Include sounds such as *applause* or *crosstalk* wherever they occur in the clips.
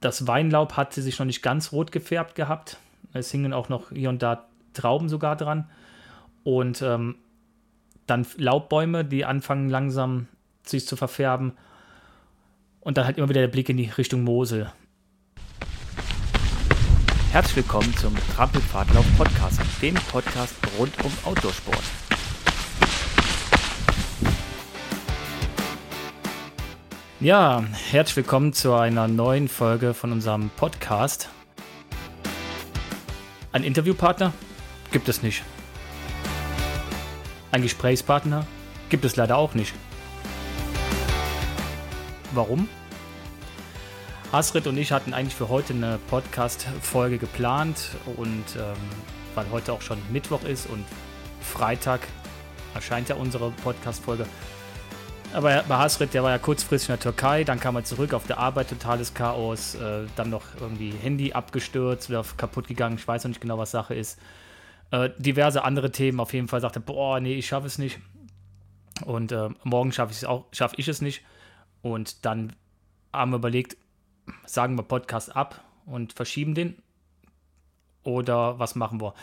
das Weinlaub hatte sich noch nicht ganz rot gefärbt gehabt. Es hingen auch noch hier und da Trauben sogar dran. Und ähm, dann Laubbäume, die anfangen langsam sich zu verfärben. Und dann halt immer wieder der Blick in die Richtung Mosel. Herzlich willkommen zum Trampelpfadlauf Podcast, dem Podcast rund um Outdoorsport. Ja, herzlich willkommen zu einer neuen Folge von unserem Podcast. Ein Interviewpartner gibt es nicht. Ein Gesprächspartner gibt es leider auch nicht. Warum? Astrid und ich hatten eigentlich für heute eine Podcast-Folge geplant und ähm, weil heute auch schon Mittwoch ist und Freitag erscheint ja unsere Podcast-Folge, aber bei Hasrit, der war ja kurzfristig in der Türkei, dann kam er zurück auf der Arbeit, totales Chaos, äh, dann noch irgendwie Handy abgestürzt, wieder kaputt gegangen, ich weiß noch nicht genau, was Sache ist. Äh, diverse andere Themen, auf jeden Fall sagte, boah, nee, ich schaffe es nicht. Und äh, morgen schaffe ich es auch, schaffe ich es nicht. Und dann haben wir überlegt, sagen wir Podcast ab und verschieben den. Oder was machen wir?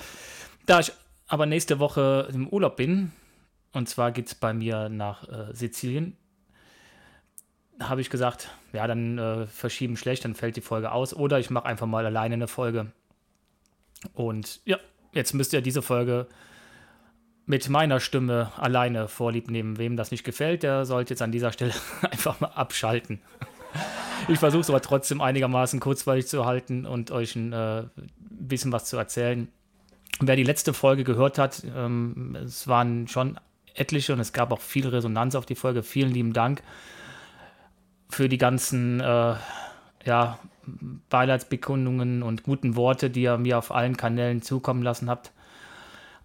Da ich aber nächste Woche im Urlaub bin, und zwar geht es bei mir nach äh, Sizilien. Habe ich gesagt, ja, dann äh, verschieben schlecht, dann fällt die Folge aus. Oder ich mache einfach mal alleine eine Folge. Und ja, jetzt müsst ihr diese Folge mit meiner Stimme alleine vorlieb nehmen. Wem das nicht gefällt, der sollte jetzt an dieser Stelle *laughs* einfach mal abschalten. Ich versuche es aber trotzdem einigermaßen kurzweilig zu halten und euch ein äh, bisschen was zu erzählen. Wer die letzte Folge gehört hat, ähm, es waren schon etliche und es gab auch viel Resonanz auf die Folge. Vielen lieben Dank für die ganzen äh, ja, Beileidsbekundungen und guten Worte, die ihr mir auf allen Kanälen zukommen lassen habt.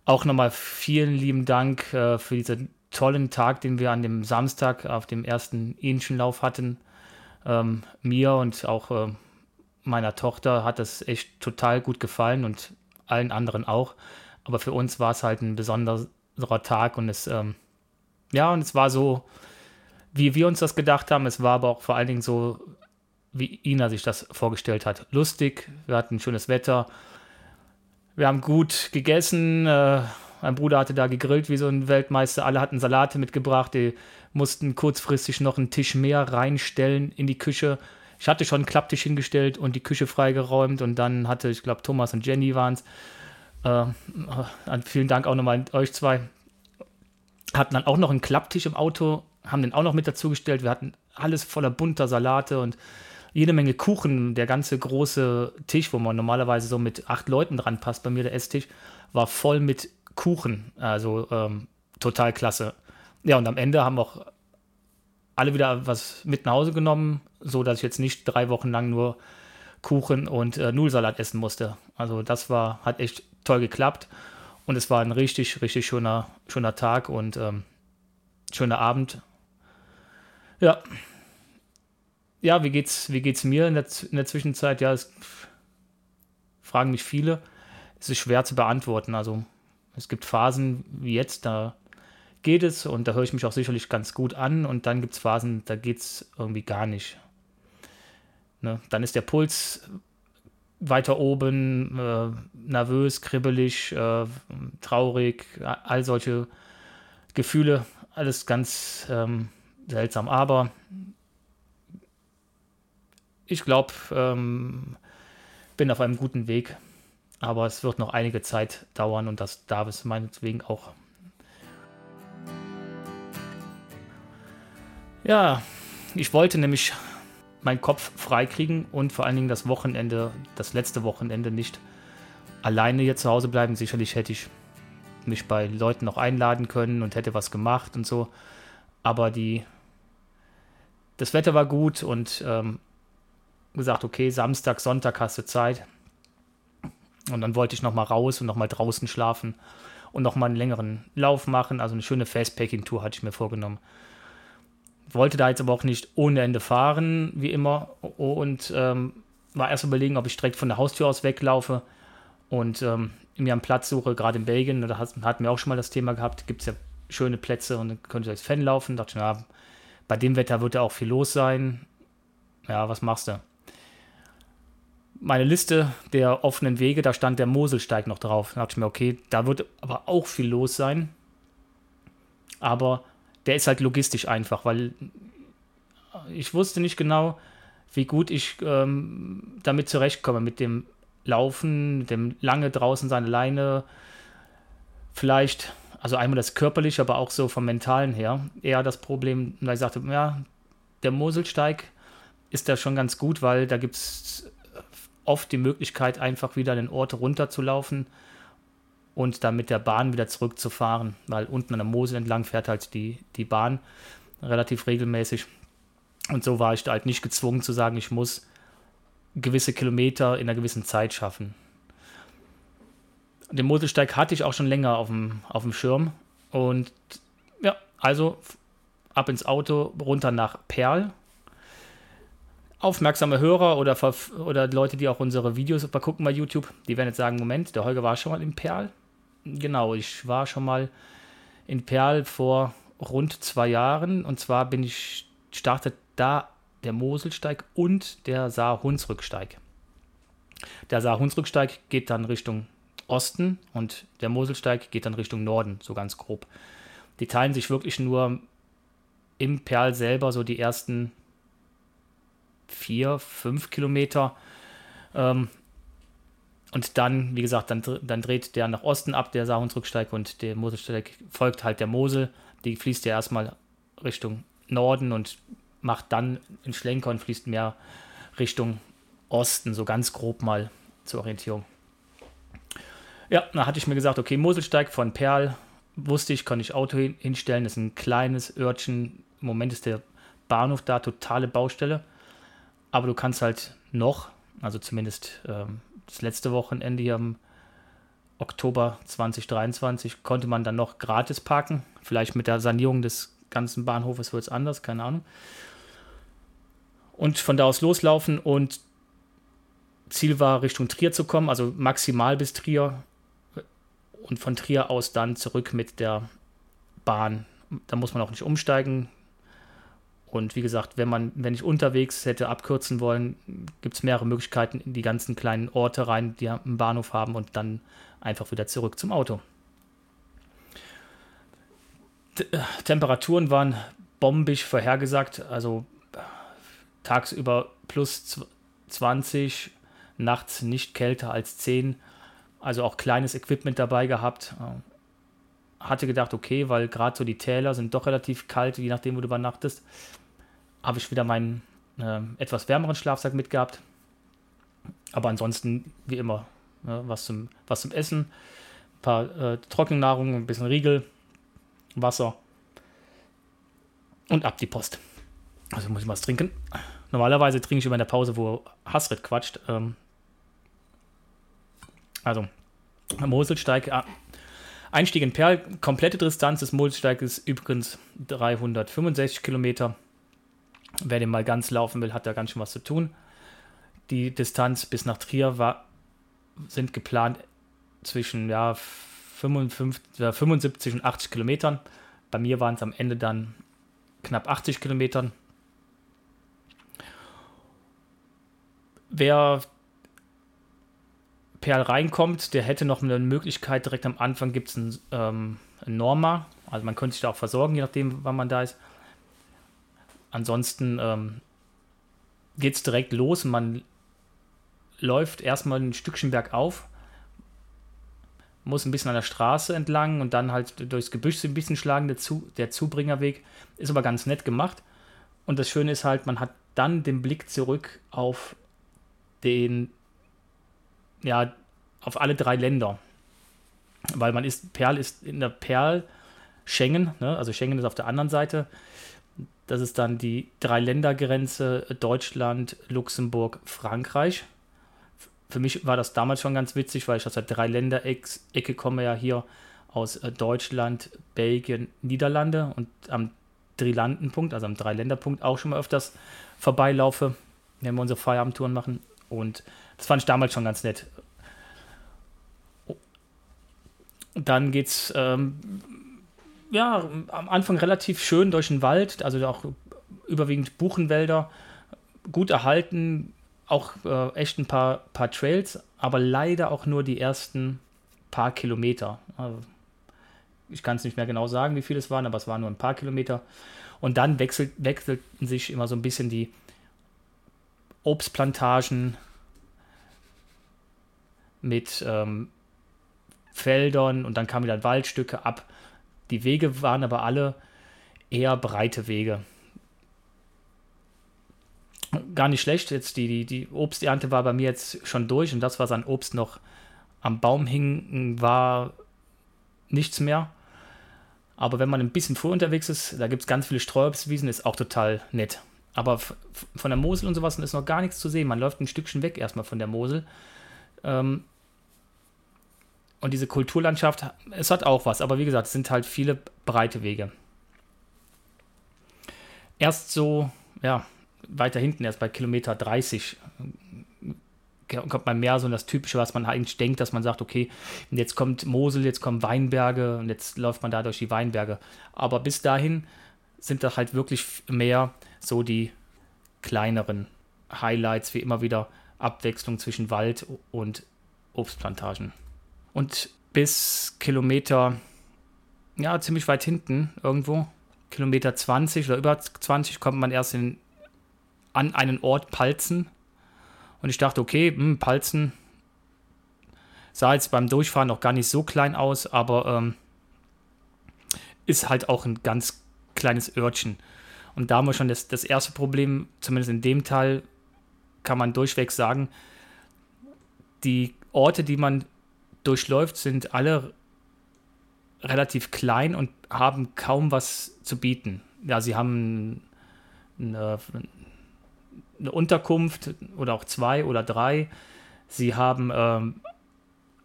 Auch nochmal vielen lieben Dank äh, für diesen tollen Tag, den wir an dem Samstag auf dem ersten Inschenlauf hatten. Ähm, mir und auch äh, meiner Tochter hat es echt total gut gefallen und allen anderen auch. Aber für uns war es halt ein besonderer Tag und es, ähm, ja, und es war so, wie wir uns das gedacht haben. Es war aber auch vor allen Dingen so, wie Ina sich das vorgestellt hat. Lustig, wir hatten schönes Wetter, wir haben gut gegessen. Äh, mein Bruder hatte da gegrillt wie so ein Weltmeister. Alle hatten Salate mitgebracht. Die mussten kurzfristig noch einen Tisch mehr reinstellen in die Küche. Ich hatte schon einen Klapptisch hingestellt und die Küche freigeräumt. Und dann hatte, ich glaube, Thomas und Jenny waren es. Äh, vielen Dank auch nochmal an euch zwei. Hatten dann auch noch einen Klapptisch im Auto, haben den auch noch mit dazugestellt. Wir hatten alles voller bunter Salate und jede Menge Kuchen. Der ganze große Tisch, wo man normalerweise so mit acht Leuten dran passt, bei mir der Esstisch, war voll mit Kuchen. Also ähm, total klasse. Ja, und am Ende haben auch alle wieder was mit nach Hause genommen, so dass ich jetzt nicht drei Wochen lang nur Kuchen und äh, Nudelsalat essen musste. Also das war, hat echt toll geklappt. Und es war ein richtig, richtig schöner, schöner Tag und ähm, schöner Abend. Ja. Ja, wie geht's, wie geht's mir in der, in der Zwischenzeit? Ja, es fragen mich viele. Es ist schwer zu beantworten. Also es gibt Phasen wie jetzt, da geht es und da höre ich mich auch sicherlich ganz gut an. Und dann gibt es Phasen, da geht es irgendwie gar nicht. Ne? Dann ist der Puls weiter oben, äh, nervös, kribbelig, äh, traurig, all solche Gefühle, alles ganz ähm, seltsam. Aber ich glaube, ähm, bin auf einem guten Weg. Aber es wird noch einige Zeit dauern und das darf es meinetwegen auch. Ja, ich wollte nämlich meinen Kopf freikriegen und vor allen Dingen das Wochenende, das letzte Wochenende nicht alleine hier zu Hause bleiben. Sicherlich hätte ich mich bei Leuten noch einladen können und hätte was gemacht und so. Aber die, das Wetter war gut und ähm, gesagt, okay, Samstag, Sonntag hast du Zeit. Und dann wollte ich nochmal raus und nochmal draußen schlafen und nochmal einen längeren Lauf machen. Also eine schöne Fastpacking-Tour hatte ich mir vorgenommen wollte da jetzt aber auch nicht ohne Ende fahren, wie immer. Und ähm, war erst überlegen, ob ich direkt von der Haustür aus weglaufe und ähm, mir einen Platz suche, gerade in Belgien. Da hatten wir auch schon mal das Thema gehabt, gibt es ja schöne Plätze und dann könnte ich als Fan laufen. Da dachte ich, ja, bei dem Wetter wird ja auch viel los sein. Ja, was machst du? meine Liste der offenen Wege, da stand der Moselsteig noch drauf. Da dachte ich mir, okay, da wird aber auch viel los sein. Aber der ist halt logistisch einfach, weil ich wusste nicht genau, wie gut ich ähm, damit zurechtkomme, mit dem Laufen, mit dem lange draußen sein alleine. Vielleicht, also einmal das körperliche, aber auch so vom mentalen her, eher das Problem, weil ich sagte, ja, der Moselsteig ist da schon ganz gut, weil da gibt es oft die Möglichkeit, einfach wieder den Ort runterzulaufen und dann mit der Bahn wieder zurückzufahren, weil unten an der Mosel entlang fährt halt die, die Bahn relativ regelmäßig. Und so war ich halt nicht gezwungen zu sagen, ich muss gewisse Kilometer in einer gewissen Zeit schaffen. Den Moselsteig hatte ich auch schon länger auf dem, auf dem Schirm. Und ja, also ab ins Auto, runter nach Perl. Aufmerksame Hörer oder, oder Leute, die auch unsere Videos gucken bei YouTube, die werden jetzt sagen: Moment, der Holger war schon mal in Perl. Genau, ich war schon mal in Perl vor rund zwei Jahren. Und zwar bin ich, startet da der Moselsteig und der Saar-Hunsrücksteig. Der Saar-Hunsrücksteig geht dann Richtung Osten und der Moselsteig geht dann Richtung Norden, so ganz grob. Die teilen sich wirklich nur im Perl selber so die ersten vier, fünf Kilometer. Ähm, und dann, wie gesagt, dann, dann dreht der nach Osten ab, der Saarhunsrücksteig, und der Moselsteig folgt halt der Mosel. Die fließt ja erstmal Richtung Norden und macht dann einen Schlenker und fließt mehr Richtung Osten, so ganz grob mal zur Orientierung. Ja, da hatte ich mir gesagt, okay, Moselsteig von Perl, wusste ich, konnte ich Auto hinstellen, das ist ein kleines Örtchen. Im Moment ist der Bahnhof da, totale Baustelle. Aber du kannst halt noch, also zumindest ähm, das letzte Wochenende hier im Oktober 2023, konnte man dann noch gratis parken. Vielleicht mit der Sanierung des ganzen Bahnhofes wird es anders, keine Ahnung und von da aus loslaufen und Ziel war, Richtung Trier zu kommen, also maximal bis Trier und von Trier aus dann zurück mit der Bahn. Da muss man auch nicht umsteigen. Und wie gesagt, wenn man, wenn ich unterwegs hätte abkürzen wollen, gibt es mehrere Möglichkeiten in die ganzen kleinen Orte rein, die einen Bahnhof haben und dann einfach wieder zurück zum Auto. T Temperaturen waren bombig vorhergesagt, also tagsüber plus 20, nachts nicht kälter als 10. Also auch kleines Equipment dabei gehabt. Äh, hatte gedacht, okay, weil gerade so die Täler sind doch relativ kalt, je nachdem, wo du übernachtest. Habe ich wieder meinen äh, etwas wärmeren Schlafsack mitgehabt. Aber ansonsten, wie immer, ne, was, zum, was zum Essen, ein paar äh, Trockennahrung, ein bisschen Riegel, Wasser und ab die Post. Also muss ich was trinken. Normalerweise trinke ich immer in der Pause, wo Hasrit quatscht. Ähm, also, Moselsteig, ah, Einstieg in Perl, komplette Distanz des Moselsteiges übrigens 365 Kilometer. Wer den mal ganz laufen will, hat da ganz schön was zu tun. Die Distanz bis nach Trier war, sind geplant zwischen ja, 55, 75 und 80 Kilometern. Bei mir waren es am Ende dann knapp 80 Kilometern. wer Perl reinkommt, der hätte noch eine Möglichkeit, direkt am Anfang gibt es ein, ähm, ein Norma, also man könnte sich da auch versorgen, je nachdem, wann man da ist. Ansonsten ähm, geht es direkt los man läuft erstmal ein Stückchen bergauf, muss ein bisschen an der Straße entlang und dann halt durchs Gebüsch ein bisschen schlagen. Der, Zu der Zubringerweg ist aber ganz nett gemacht. Und das Schöne ist halt, man hat dann den Blick zurück auf den, ja, auf alle drei Länder. Weil man ist, Perl ist in der Perl Schengen, ne? also Schengen ist auf der anderen Seite. Das ist dann die Drei-Länder-Grenze Deutschland, Luxemburg, Frankreich. Für mich war das damals schon ganz witzig, weil ich aus der Drei-Länder-Ecke komme ja hier aus äh, Deutschland, Belgien, Niederlande und am Drilandenpunkt, also am Dreiländerpunkt auch schon mal öfters vorbeilaufe, wenn wir unsere Feierabendtouren machen. Und das fand ich damals schon ganz nett. Dann geht's ähm, ja am Anfang relativ schön durch den Wald, also auch überwiegend Buchenwälder, gut erhalten, auch äh, echt ein paar, paar Trails, aber leider auch nur die ersten paar Kilometer. Also, ich kann es nicht mehr genau sagen, wie viele es waren, aber es waren nur ein paar Kilometer. Und dann wechselt, wechselten sich immer so ein bisschen die Obstplantagen mit ähm, Feldern und dann kamen wieder Waldstücke ab. Die Wege waren aber alle eher breite Wege. Gar nicht schlecht. Jetzt die, die, die Obsternte war bei mir jetzt schon durch und das, was an Obst noch am Baum hing, war nichts mehr. Aber wenn man ein bisschen früh unterwegs ist, da gibt es ganz viele Streuobstwiesen, ist auch total nett. Aber von der Mosel und sowas ist noch gar nichts zu sehen. Man läuft ein Stückchen weg erstmal von der Mosel. Ähm, und diese Kulturlandschaft, es hat auch was, aber wie gesagt, es sind halt viele breite Wege. Erst so, ja, weiter hinten, erst bei Kilometer 30, kommt man mehr so in das Typische, was man eigentlich denkt, dass man sagt, okay, jetzt kommt Mosel, jetzt kommen Weinberge und jetzt läuft man da durch die Weinberge. Aber bis dahin sind da halt wirklich mehr so die kleineren Highlights, wie immer wieder Abwechslung zwischen Wald und Obstplantagen. Und bis Kilometer, ja, ziemlich weit hinten irgendwo, Kilometer 20 oder über 20, kommt man erst in, an einen Ort Palzen. Und ich dachte, okay, mh, hm, Palzen sah jetzt beim Durchfahren noch gar nicht so klein aus, aber ähm, ist halt auch ein ganz kleines Örtchen. Und da haben wir schon das, das erste Problem, zumindest in dem Teil, kann man durchweg sagen, die Orte, die man durchläuft, sind alle relativ klein und haben kaum was zu bieten. Ja, sie haben eine, eine Unterkunft oder auch zwei oder drei. Sie haben ähm,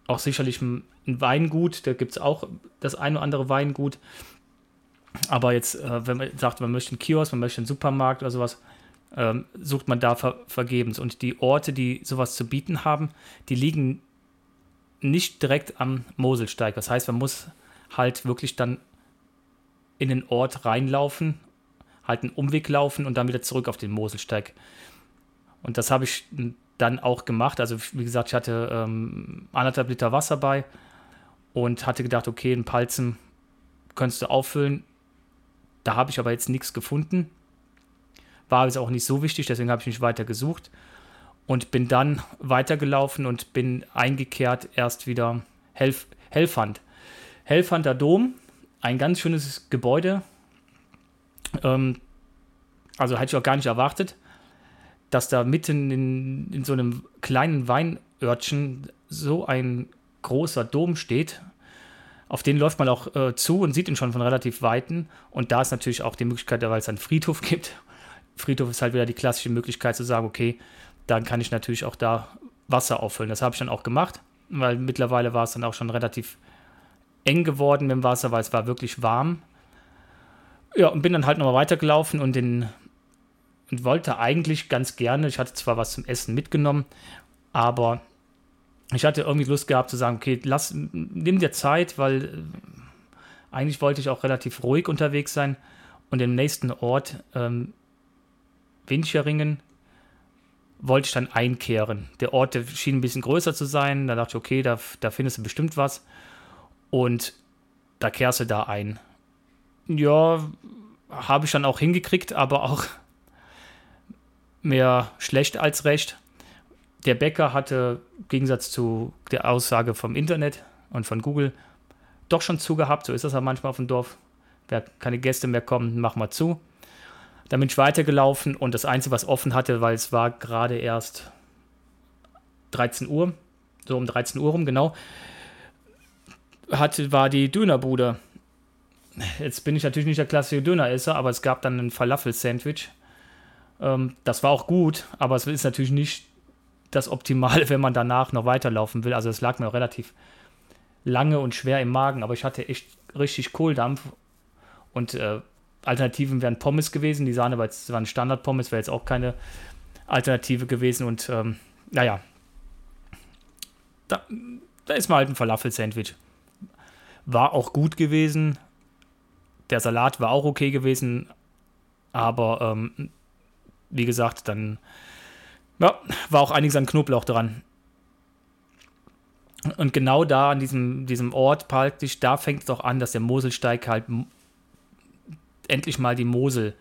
auch sicherlich ein, ein Weingut, da gibt es auch das ein oder andere Weingut. Aber jetzt, äh, wenn man sagt, man möchte einen Kiosk, man möchte einen Supermarkt oder sowas, ähm, sucht man da ver vergebens. Und die Orte, die sowas zu bieten haben, die liegen nicht direkt am Moselsteig. Das heißt, man muss halt wirklich dann in den Ort reinlaufen, halt einen Umweg laufen und dann wieder zurück auf den Moselsteig. Und das habe ich dann auch gemacht. Also, wie gesagt, ich hatte ähm, anderthalb Liter Wasser bei und hatte gedacht, okay, einen Palzen könntest du auffüllen. Da habe ich aber jetzt nichts gefunden. War jetzt auch nicht so wichtig, deswegen habe ich mich weiter gesucht und bin dann weitergelaufen und bin eingekehrt erst wieder Helf Helfand. Helfander Dom, ein ganz schönes Gebäude. Ähm, also hätte ich auch gar nicht erwartet, dass da mitten in, in so einem kleinen Weinörtchen so ein großer Dom steht. Auf den läuft man auch äh, zu und sieht ihn schon von relativ Weiten. Und da ist natürlich auch die Möglichkeit, weil es einen Friedhof *laughs* gibt. Friedhof ist halt wieder die klassische Möglichkeit zu sagen, okay, dann kann ich natürlich auch da Wasser auffüllen. Das habe ich dann auch gemacht, weil mittlerweile war es dann auch schon relativ eng geworden mit dem Wasser, weil es war wirklich warm. Ja, und bin dann halt nochmal weitergelaufen und, den, und wollte eigentlich ganz gerne, ich hatte zwar was zum Essen mitgenommen, aber ich hatte irgendwie Lust gehabt zu sagen, okay, lass, nimm dir Zeit, weil äh, eigentlich wollte ich auch relativ ruhig unterwegs sein und im nächsten Ort, ähm, Wincheringen, wollte ich dann einkehren. Der Ort der schien ein bisschen größer zu sein. Da dachte ich, okay, da, da findest du bestimmt was. Und da kehrst du da ein. Ja, habe ich dann auch hingekriegt, aber auch *laughs* mehr schlecht als recht. Der Bäcker hatte im Gegensatz zu der Aussage vom Internet und von Google doch schon zugehabt. So ist das ja manchmal auf dem Dorf. Wer keine Gäste mehr kommen, mach mal zu. Dann bin ich weitergelaufen und das Einzige, was offen hatte, weil es war gerade erst 13 Uhr, so um 13 Uhr rum, genau, hatte, war die Dönerbude. Jetzt bin ich natürlich nicht der klassische Döneresser, aber es gab dann ein Falafel-Sandwich. Ähm, das war auch gut, aber es ist natürlich nicht das Optimale, *laughs* wenn man danach noch weiterlaufen will. Also es lag mir auch relativ lange und schwer im Magen, aber ich hatte echt richtig Kohldampf und äh, Alternativen wären Pommes gewesen. Die Sahne war jetzt waren Standard-Pommes, wäre jetzt auch keine Alternative gewesen. Und ähm, naja, da, da ist mal halt ein Falafel-Sandwich. War auch gut gewesen. Der Salat war auch okay gewesen. Aber ähm, wie gesagt, dann Ja, war auch einiges an Knoblauch dran. Und genau da an diesem, diesem Ort praktisch, da fängt es auch an, dass der Moselsteig halt endlich mal die Mosel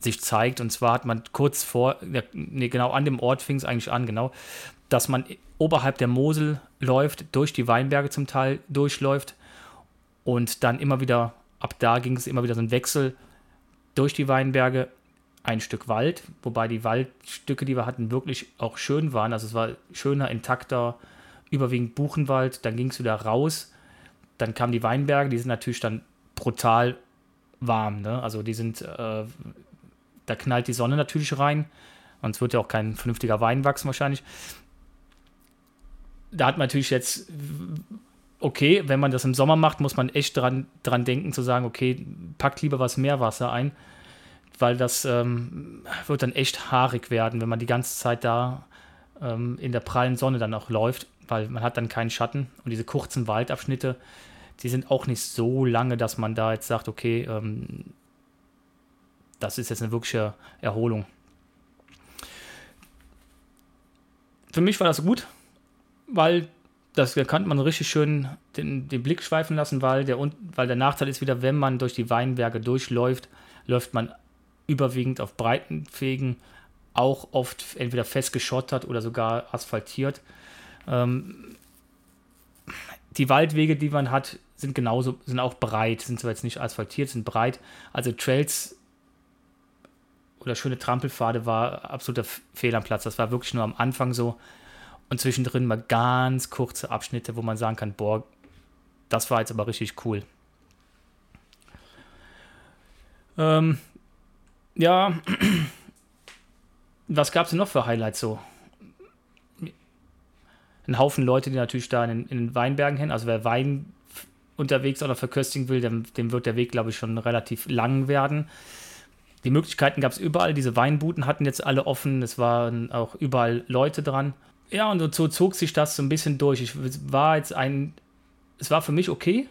sich zeigt. Und zwar hat man kurz vor, nee, genau an dem Ort fing es eigentlich an, genau, dass man oberhalb der Mosel läuft, durch die Weinberge zum Teil durchläuft und dann immer wieder, ab da ging es immer wieder so ein Wechsel durch die Weinberge, ein Stück Wald, wobei die Waldstücke, die wir hatten, wirklich auch schön waren. Also es war schöner, intakter, überwiegend Buchenwald. Dann ging es wieder raus. Dann kamen die Weinberge, die sind natürlich dann brutal warm. Ne? Also die sind, äh, da knallt die Sonne natürlich rein. Sonst wird ja auch kein vernünftiger Wein wachsen wahrscheinlich. Da hat man natürlich jetzt, okay, wenn man das im Sommer macht, muss man echt dran, dran denken zu sagen, okay, packt lieber was Meerwasser ein, weil das ähm, wird dann echt haarig werden, wenn man die ganze Zeit da ähm, in der prallen Sonne dann auch läuft, weil man hat dann keinen Schatten und diese kurzen Waldabschnitte, die sind auch nicht so lange, dass man da jetzt sagt, okay, ähm, das ist jetzt eine wirkliche Erholung. Für mich war das gut, weil das da kann man richtig schön den, den Blick schweifen lassen, weil der, weil der Nachteil ist wieder, wenn man durch die Weinberge durchläuft, läuft man überwiegend auf breiten Wegen, auch oft entweder festgeschottert oder sogar asphaltiert. Ähm, die Waldwege, die man hat, sind genauso, sind auch breit, sind zwar jetzt nicht asphaltiert, sind breit. Also Trails oder schöne Trampelpfade war absoluter Fehl am Platz. Das war wirklich nur am Anfang so. Und zwischendrin mal ganz kurze Abschnitte, wo man sagen kann, boah, das war jetzt aber richtig cool. Ähm, ja, *clears throat* was gab es denn noch für Highlights so? Ein Haufen Leute, die natürlich da in, in den Weinbergen hin, also wer Wein unterwegs oder verköstigen will, dem, dem wird der Weg, glaube ich, schon relativ lang werden. Die Möglichkeiten gab es überall. Diese Weinbuten hatten jetzt alle offen. Es waren auch überall Leute dran. Ja, und so zog sich das so ein bisschen durch. Ich war jetzt ein. Es war für mich okay.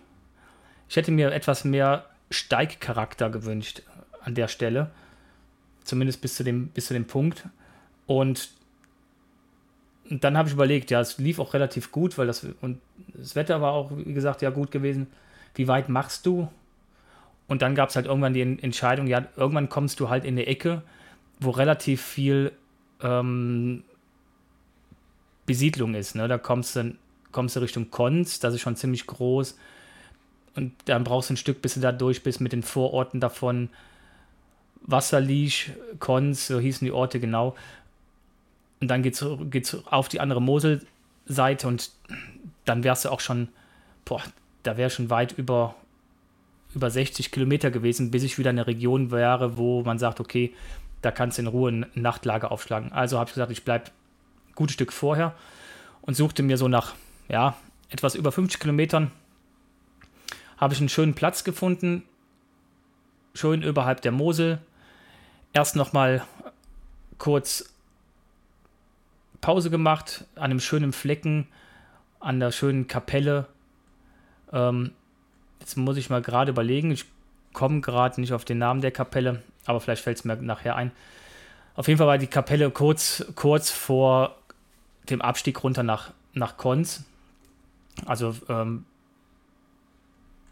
Ich hätte mir etwas mehr Steigcharakter gewünscht an der Stelle. Zumindest bis zu dem, bis zu dem Punkt. Und und dann habe ich überlegt, ja, es lief auch relativ gut, weil das und das Wetter war auch, wie gesagt, ja gut gewesen. Wie weit machst du? Und dann gab es halt irgendwann die Entscheidung, ja, irgendwann kommst du halt in eine Ecke, wo relativ viel ähm, Besiedlung ist. Ne? Da kommst du, kommst du Richtung Konz, das ist schon ziemlich groß. Und dann brauchst du ein Stück, bis du da durch bist mit den Vororten davon. Wasserliech, Konz, so hießen die Orte genau. Und dann geht es auf die andere Moselseite und dann wärst du auch schon, boah, da wäre schon weit über, über 60 Kilometer gewesen, bis ich wieder in einer Region wäre, wo man sagt, okay, da kannst du in Ruhe ein Nachtlager aufschlagen. Also habe ich gesagt, ich bleibe ein gutes Stück vorher und suchte mir so nach, ja, etwas über 50 Kilometern, habe ich einen schönen Platz gefunden, schön überhalb der Mosel. Erst nochmal kurz Pause gemacht an einem schönen Flecken, an der schönen Kapelle. Ähm, jetzt muss ich mal gerade überlegen, ich komme gerade nicht auf den Namen der Kapelle, aber vielleicht fällt es mir nachher ein. Auf jeden Fall war die Kapelle kurz, kurz vor dem Abstieg runter nach, nach Konz. Also ähm,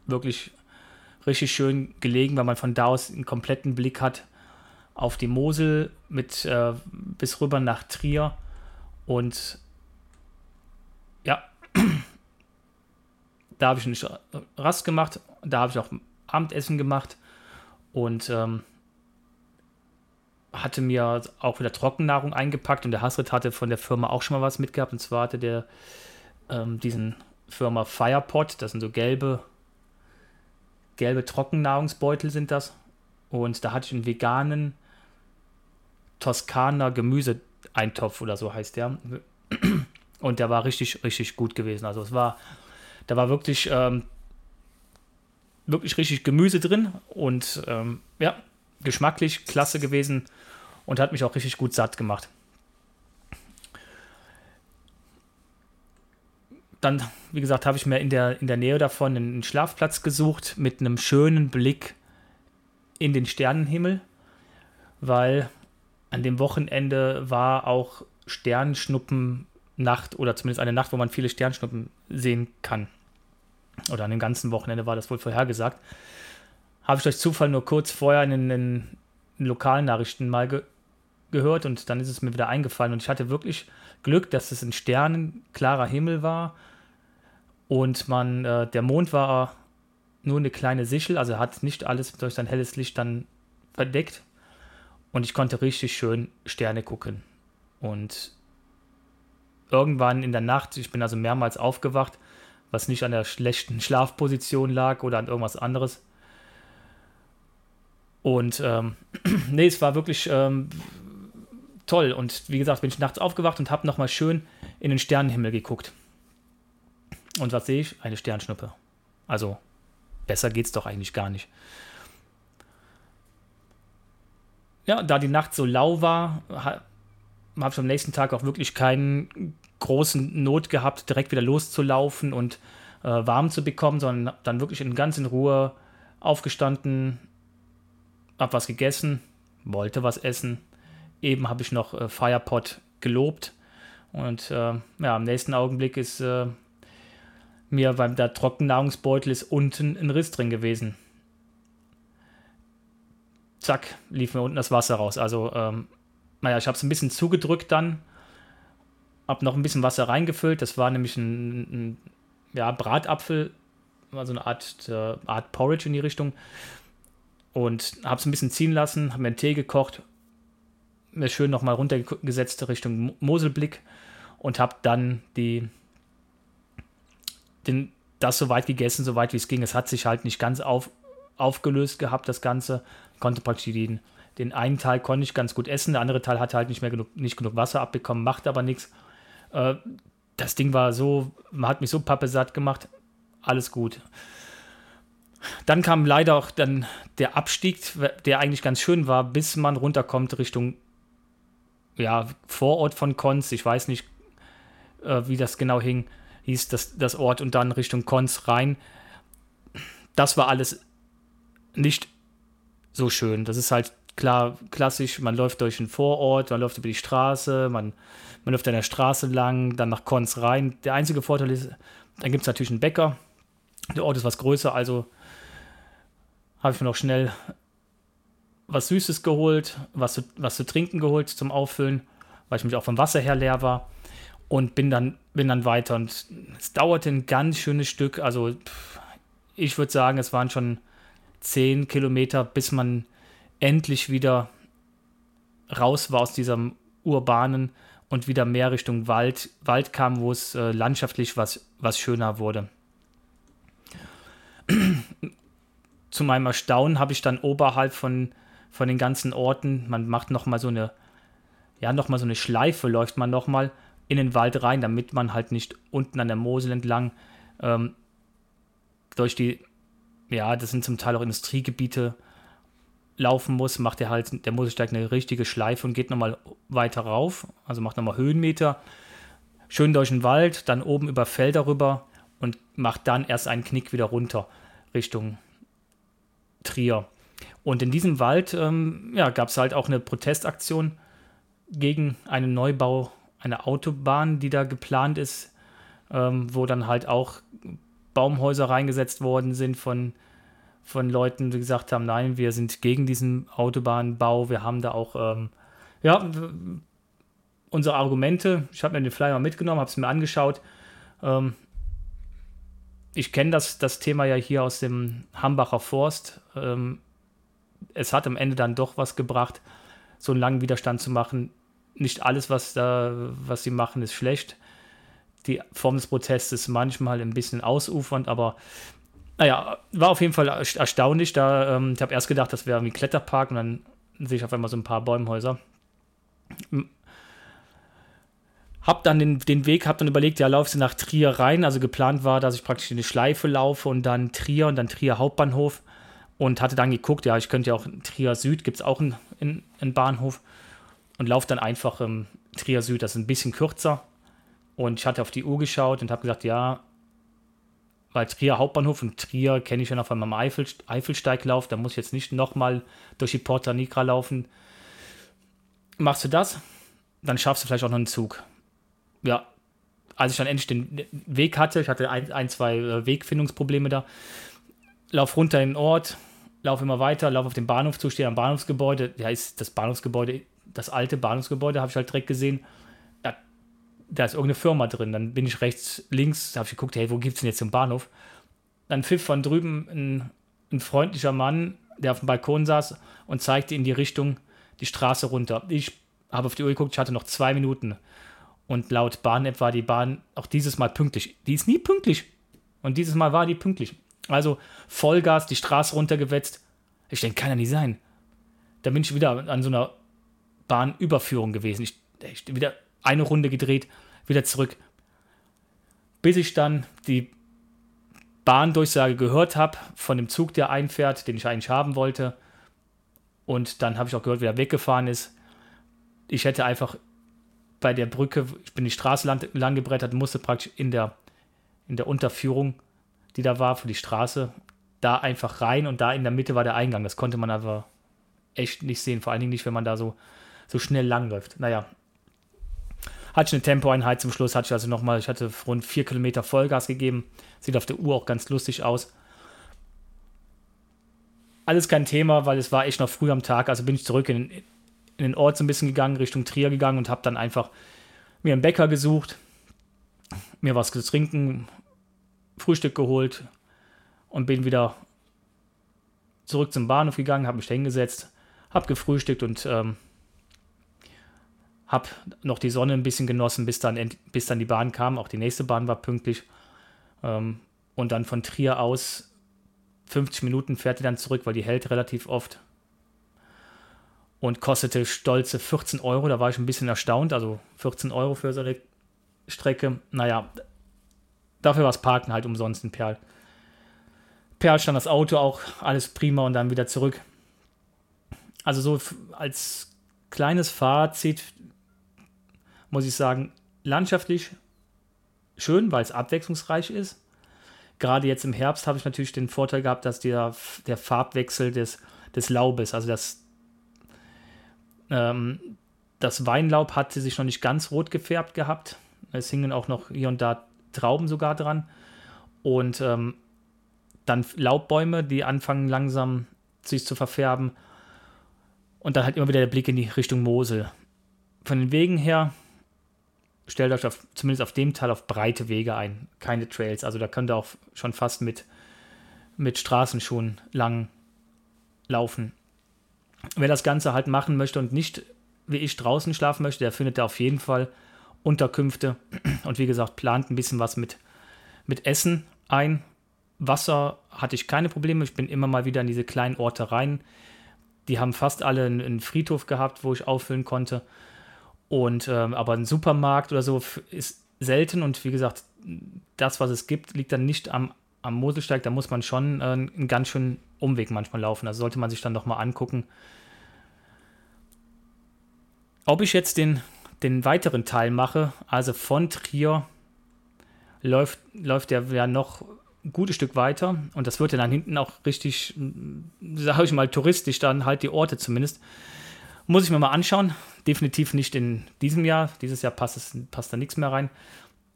wirklich richtig schön gelegen, weil man von da aus einen kompletten Blick hat auf die Mosel mit äh, bis rüber nach Trier und ja, da habe ich einen Rast gemacht, da habe ich auch Abendessen gemacht. Und ähm, hatte mir auch wieder Trockennahrung eingepackt. Und der Hasrit hatte von der Firma auch schon mal was mitgehabt. Und zwar hatte der ähm, diesen Firma Firepot, das sind so gelbe gelbe Trockennahrungsbeutel sind das. Und da hatte ich einen veganen Toskaner Gemüse Eintopf oder so heißt der. Und der war richtig, richtig gut gewesen. Also es war, da war wirklich, ähm, wirklich richtig Gemüse drin und ähm, ja, geschmacklich klasse gewesen und hat mich auch richtig gut satt gemacht. Dann, wie gesagt, habe ich mir in der, in der Nähe davon einen Schlafplatz gesucht mit einem schönen Blick in den Sternenhimmel, weil an dem Wochenende war auch Sternschnuppennacht oder zumindest eine Nacht, wo man viele Sternschnuppen sehen kann. Oder an dem ganzen Wochenende war das wohl vorhergesagt. Habe ich durch Zufall nur kurz vorher in den, Lokalnachrichten mal ge gehört und dann ist es mir wieder eingefallen und ich hatte wirklich Glück, dass es ein sternenklarer Himmel war und man, äh, der Mond war nur eine kleine Sichel, also hat nicht alles durch sein helles Licht dann verdeckt und ich konnte richtig schön Sterne gucken. Und irgendwann in der Nacht, ich bin also mehrmals aufgewacht, was nicht an der schlechten Schlafposition lag oder an irgendwas anderes. Und ähm, *clears throat* nee, es war wirklich ähm, toll. Und wie gesagt, bin ich nachts aufgewacht und habe nochmal schön in den Sternenhimmel geguckt. Und was sehe ich? Eine Sternschnuppe. Also, besser geht's doch eigentlich gar nicht. Ja, da die Nacht so lau war, habe ich am nächsten Tag auch wirklich keinen großen Not gehabt, direkt wieder loszulaufen und äh, warm zu bekommen, sondern dann wirklich in ganz in Ruhe aufgestanden, hab was gegessen, wollte was essen. Eben habe ich noch äh, Firepot gelobt und äh, ja, im nächsten Augenblick ist äh, mir beim der Trockennahrungsbeutel ist unten ein Riss drin gewesen zack, lief mir unten das Wasser raus. Also, ähm, naja, ich habe es ein bisschen zugedrückt dann, habe noch ein bisschen Wasser reingefüllt. Das war nämlich ein, ein ja, Bratapfel, also eine Art, äh, Art Porridge in die Richtung. Und habe es ein bisschen ziehen lassen, habe mir einen Tee gekocht, mir schön nochmal runtergesetzt Richtung Moselblick und habe dann die, den, das so weit gegessen, so weit wie es ging. Es hat sich halt nicht ganz auf, aufgelöst gehabt, das Ganze. Konnte praktisch den, den einen Teil konnte ich ganz gut essen, der andere Teil hatte halt nicht mehr genug, nicht genug Wasser abbekommen, macht aber nichts. Äh, das Ding war so, man hat mich so pappesatt gemacht, alles gut. Dann kam leider auch dann der Abstieg, der eigentlich ganz schön war, bis man runterkommt Richtung ja, Vorort von Konz. Ich weiß nicht, äh, wie das genau hing, hieß das, das Ort und dann Richtung Konz rein. Das war alles nicht so schön. Das ist halt klar klassisch, man läuft durch einen Vorort, man läuft über die Straße, man, man läuft an der Straße lang, dann nach Konz rein. Der einzige Vorteil ist, dann gibt es natürlich einen Bäcker. Der Ort ist was größer, also habe ich mir noch schnell was Süßes geholt, was zu, was zu trinken geholt zum Auffüllen, weil ich mich auch vom Wasser her leer war und bin dann, bin dann weiter. Und es dauerte ein ganz schönes Stück, also ich würde sagen, es waren schon 10 Kilometer, bis man endlich wieder raus war aus diesem urbanen und wieder mehr Richtung Wald, Wald kam, wo es äh, landschaftlich was, was schöner wurde. *clears throat* Zu meinem Erstaunen habe ich dann oberhalb von, von den ganzen Orten, man macht nochmal so eine, ja, nochmal so eine Schleife, läuft man nochmal in den Wald rein, damit man halt nicht unten an der Mosel entlang ähm, durch die ja, das sind zum Teil auch Industriegebiete, laufen muss, macht er halt, der Moselsteig eine richtige Schleife und geht nochmal weiter rauf, also macht nochmal Höhenmeter, schön durch den Wald, dann oben über Felder rüber und macht dann erst einen Knick wieder runter Richtung Trier. Und in diesem Wald ähm, ja, gab es halt auch eine Protestaktion gegen einen Neubau einer Autobahn, die da geplant ist, ähm, wo dann halt auch Baumhäuser reingesetzt worden sind von, von Leuten, die gesagt haben, nein, wir sind gegen diesen Autobahnbau. Wir haben da auch, ähm, ja, unsere Argumente. Ich habe mir den Flyer mitgenommen, habe es mir angeschaut. Ähm, ich kenne das, das Thema ja hier aus dem Hambacher Forst. Ähm, es hat am Ende dann doch was gebracht, so einen langen Widerstand zu machen. Nicht alles, was, da, was sie machen, ist schlecht die Form des Protests ist manchmal ein bisschen ausufernd, aber naja, war auf jeden Fall erstaunlich. Da, ähm, ich habe erst gedacht, das wäre wie ein Kletterpark und dann sehe ich auf einmal so ein paar Bäumhäuser. Hab dann den, den Weg, hab dann überlegt, ja, laufst du nach Trier rein. Also geplant war, dass ich praktisch in die Schleife laufe und dann Trier und dann Trier Hauptbahnhof. Und hatte dann geguckt, ja, ich könnte ja auch Trier Süd, gibt es auch einen, einen, Bahnhof. Und laufe dann einfach im Trier Süd, das ist ein bisschen kürzer, und ich hatte auf die Uhr geschaut und habe gesagt, ja, weil Trier Hauptbahnhof und Trier kenne ich ja noch von meinem Eifel, Eifelsteiglauf, da muss ich jetzt nicht nochmal durch die Porta Nigra laufen. machst du das, dann schaffst du vielleicht auch noch einen Zug. Ja, als ich dann endlich den Weg hatte, ich hatte ein, ein zwei äh, Wegfindungsprobleme da, lauf runter in den Ort, lauf immer weiter, lauf auf den Bahnhof zu, stehe am Bahnhofsgebäude. Ja, ist das Bahnhofsgebäude, das alte Bahnhofsgebäude, habe ich halt direkt gesehen. Da ist irgendeine Firma drin. Dann bin ich rechts, links, habe ich geguckt, hey, wo gibt es denn jetzt den Bahnhof? Dann pfiff von drüben ein, ein freundlicher Mann, der auf dem Balkon saß und zeigte in die Richtung die Straße runter. Ich habe auf die Uhr geguckt, ich hatte noch zwei Minuten. Und laut Bahn-App war die Bahn auch dieses Mal pünktlich. Die ist nie pünktlich. Und dieses Mal war die pünktlich. Also Vollgas, die Straße runtergewetzt. Ich denke, kann ja nicht sein. Da bin ich wieder an so einer Bahnüberführung gewesen. Ich, ich wieder eine Runde gedreht, wieder zurück. Bis ich dann die Bahndurchsage gehört habe von dem Zug, der einfährt, den ich eigentlich haben wollte. Und dann habe ich auch gehört, wie er weggefahren ist. Ich hätte einfach bei der Brücke, ich bin die Straße lang, lang gebrettert, musste praktisch in der, in der Unterführung, die da war für die Straße, da einfach rein und da in der Mitte war der Eingang. Das konnte man aber echt nicht sehen, vor allen Dingen nicht, wenn man da so, so schnell langläuft. Naja, hatte ich eine Tempoeinheit zum Schluss, hatte ich also nochmal, ich hatte rund vier Kilometer Vollgas gegeben. Sieht auf der Uhr auch ganz lustig aus. Alles kein Thema, weil es war echt noch früh am Tag, also bin ich zurück in, in den Ort so ein bisschen gegangen, Richtung Trier gegangen und habe dann einfach mir einen Bäcker gesucht, mir was zu trinken, Frühstück geholt und bin wieder zurück zum Bahnhof gegangen, habe mich hingesetzt, habe gefrühstückt und ähm, habe noch die Sonne ein bisschen genossen, bis dann, bis dann die Bahn kam. Auch die nächste Bahn war pünktlich. Ähm, und dann von Trier aus 50 Minuten fährt die dann zurück, weil die hält relativ oft und kostete stolze 14 Euro. Da war ich ein bisschen erstaunt. Also 14 Euro für so eine Strecke. Naja, dafür war es Parken halt umsonst in Perl. Perl stand das Auto auch, alles prima und dann wieder zurück. Also so als kleines Fazit muss ich sagen, landschaftlich schön, weil es abwechslungsreich ist. Gerade jetzt im Herbst habe ich natürlich den Vorteil gehabt, dass der, der Farbwechsel des, des Laubes, also das ähm, das Weinlaub hatte sich noch nicht ganz rot gefärbt gehabt. Es hingen auch noch hier und da Trauben sogar dran. Und ähm, dann Laubbäume, die anfangen langsam sich zu verfärben. Und dann halt immer wieder der Blick in die Richtung Mosel. Von den Wegen her, stellt euch auf, zumindest auf dem Teil auf breite Wege ein, keine Trails. Also da könnt ihr auch schon fast mit, mit Straßenschuhen lang laufen wer das Ganze halt machen möchte und nicht wie ich draußen schlafen möchte, der findet da auf jeden Fall Unterkünfte und wie gesagt, plant ein bisschen was mit, mit Essen ein. Wasser hatte ich keine Probleme. Ich bin immer mal wieder in diese kleinen Orte rein. Die haben fast alle einen, einen Friedhof gehabt, wo ich auffüllen konnte. Und ähm, aber ein Supermarkt oder so ist selten und wie gesagt, das, was es gibt, liegt dann nicht am, am Moselsteig. Da muss man schon äh, einen ganz schönen Umweg manchmal laufen. Also sollte man sich dann doch mal angucken, ob ich jetzt den, den weiteren Teil mache, also von Trier läuft, läuft der ja noch ein gutes Stück weiter und das wird ja dann hinten auch richtig, sage ich mal, touristisch dann halt die Orte zumindest. Muss ich mir mal anschauen. Definitiv nicht in diesem Jahr. Dieses Jahr passt, es, passt da nichts mehr rein.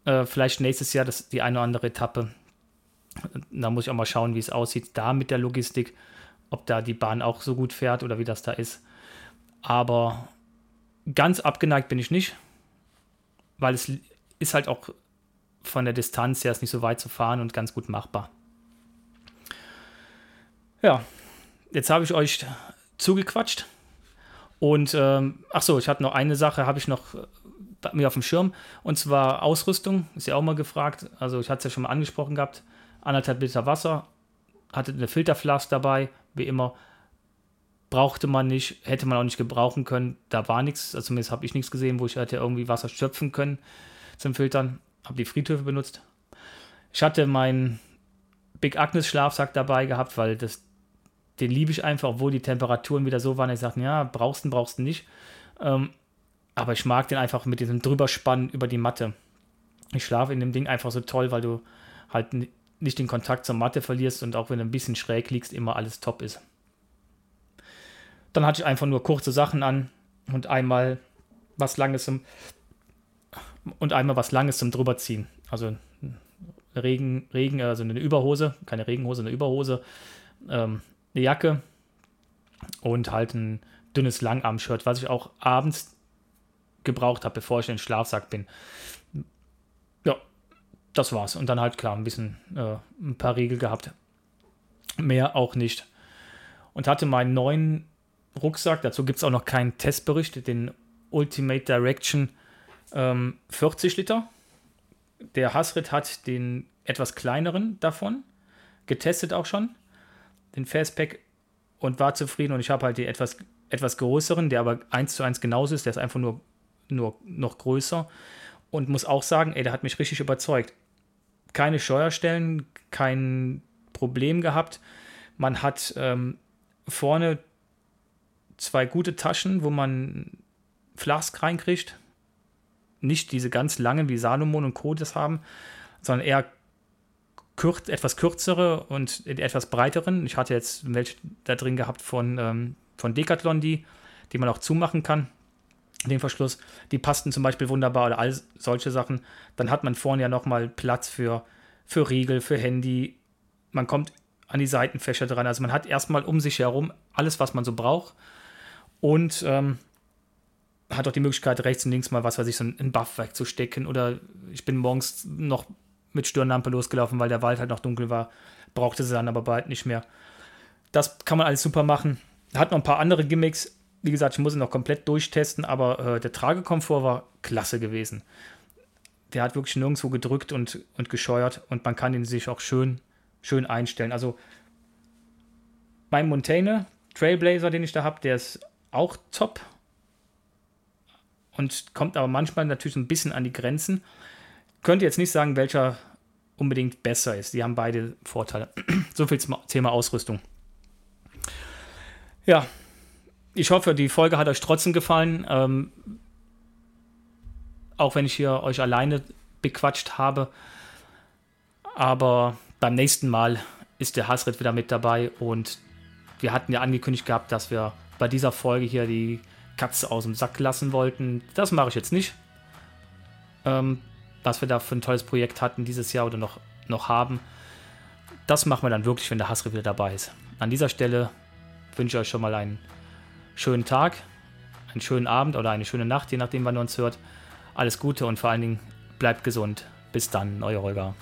Äh, vielleicht nächstes Jahr das, die eine oder andere Etappe. Da muss ich auch mal schauen, wie es aussieht da mit der Logistik. Ob da die Bahn auch so gut fährt oder wie das da ist. Aber ganz abgeneigt bin ich nicht, weil es ist halt auch von der Distanz her ist nicht so weit zu fahren und ganz gut machbar. Ja, jetzt habe ich euch zugequatscht. Und ähm, ach so, ich hatte noch eine Sache, habe ich noch äh, mir auf dem Schirm, und zwar Ausrüstung, ist ja auch mal gefragt. Also ich hatte es ja schon mal angesprochen gehabt, anderthalb Liter Wasser, hatte eine Filterflasche dabei, wie immer, brauchte man nicht, hätte man auch nicht gebrauchen können. Da war nichts, also zumindest habe ich nichts gesehen, wo ich hätte irgendwie Wasser schöpfen können zum Filtern. Habe die Friedhöfe benutzt. Ich hatte meinen Big Agnes Schlafsack dabei gehabt, weil das, den liebe ich einfach, obwohl die Temperaturen wieder so waren. Ich sagte, ja, brauchst du, brauchst du nicht. Ähm, aber ich mag den einfach mit diesem Drüberspannen über die Matte. Ich schlafe in dem Ding einfach so toll, weil du halt nicht den Kontakt zur Matte verlierst und auch wenn du ein bisschen schräg liegst, immer alles top ist. Dann hatte ich einfach nur kurze Sachen an, und einmal was Langes zum und einmal was Langes zum drüberziehen. Also Regen, Regen, also eine Überhose, keine Regenhose, eine Überhose, ähm, eine Jacke und halt ein dünnes Langarm-Shirt, was ich auch abends gebraucht habe, bevor ich in den Schlafsack bin. Ja, das war's. Und dann halt klar ein bisschen äh, ein paar Riegel gehabt. Mehr auch nicht. Und hatte meinen neuen Rucksack, dazu gibt es auch noch keinen Testbericht, den Ultimate Direction ähm, 40 Liter. Der Hasrit hat den etwas kleineren davon, getestet auch schon, den Fastpack und war zufrieden. Und ich habe halt den etwas, etwas größeren, der aber eins zu eins genauso ist, der ist einfach nur, nur noch größer. Und muss auch sagen, ey, der hat mich richtig überzeugt. Keine Steuerstellen, kein Problem gehabt. Man hat ähm, vorne zwei gute Taschen, wo man Flask reinkriegt. Nicht diese ganz langen, wie Salomon und Co. das haben, sondern eher kürz, etwas kürzere und etwas breiteren. Ich hatte jetzt welche da drin gehabt von, ähm, von Decathlon, die, die man auch zumachen kann, den Verschluss. Die passten zum Beispiel wunderbar oder all solche Sachen. Dann hat man vorne ja nochmal Platz für, für Riegel, für Handy. Man kommt an die Seitenfächer dran. Also man hat erstmal um sich herum alles, was man so braucht. Und ähm, hat auch die Möglichkeit, rechts und links mal, was weiß ich, so ein Buff wegzustecken. Oder ich bin morgens noch mit Stirnlampe losgelaufen, weil der Wald halt noch dunkel war. Brauchte sie dann aber bald nicht mehr. Das kann man alles super machen. Hat noch ein paar andere Gimmicks. Wie gesagt, ich muss ihn noch komplett durchtesten, aber äh, der Tragekomfort war klasse gewesen. Der hat wirklich nirgendwo gedrückt und, und gescheuert und man kann ihn sich auch schön, schön einstellen. Also mein Montaigne Trailblazer, den ich da habe, der ist auch top und kommt aber manchmal natürlich ein bisschen an die Grenzen. Könnte jetzt nicht sagen, welcher unbedingt besser ist. Die haben beide Vorteile. *clears throat* so viel zum Thema Ausrüstung. Ja, ich hoffe, die Folge hat euch trotzdem gefallen. Ähm, auch wenn ich hier euch alleine bequatscht habe. Aber beim nächsten Mal ist der Hasrit wieder mit dabei und wir hatten ja angekündigt gehabt, dass wir bei dieser Folge hier die Katze aus dem Sack lassen wollten. Das mache ich jetzt nicht. Ähm, was wir da für ein tolles Projekt hatten dieses Jahr oder noch, noch haben. Das machen wir dann wirklich, wenn der Hasri wieder dabei ist. An dieser Stelle wünsche ich euch schon mal einen schönen Tag, einen schönen Abend oder eine schöne Nacht, je nachdem, wann ihr uns hört. Alles Gute und vor allen Dingen bleibt gesund. Bis dann, euer Holger.